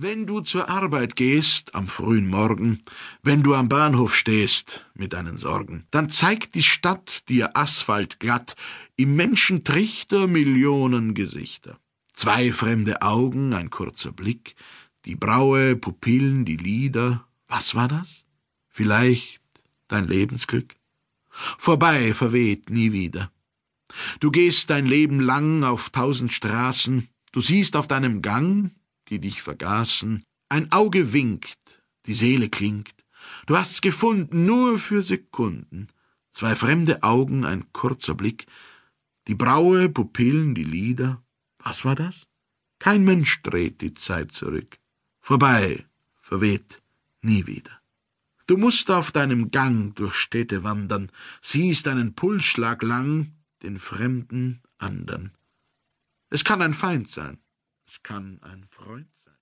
Wenn du zur Arbeit gehst am frühen Morgen, wenn du am Bahnhof stehst mit deinen Sorgen, dann zeigt die Stadt dir Asphalt glatt, im Menschentrichter Millionen Gesichter. Zwei fremde Augen, ein kurzer Blick, die Braue, Pupillen, die Lider. Was war das? Vielleicht dein Lebensglück? Vorbei, verweht, nie wieder. Du gehst dein Leben lang auf tausend Straßen, du siehst auf deinem Gang, die dich vergaßen, ein Auge winkt, die Seele klingt, du hast's gefunden, nur für Sekunden, zwei fremde Augen, ein kurzer Blick, die Braue, Pupillen, die Lider, was war das? Kein Mensch dreht die Zeit zurück. Vorbei, verweht, nie wieder. Du musst auf deinem Gang durch Städte wandern, siehst einen Pulsschlag lang, den fremden andern. Es kann ein Feind sein, es kann ein Freund.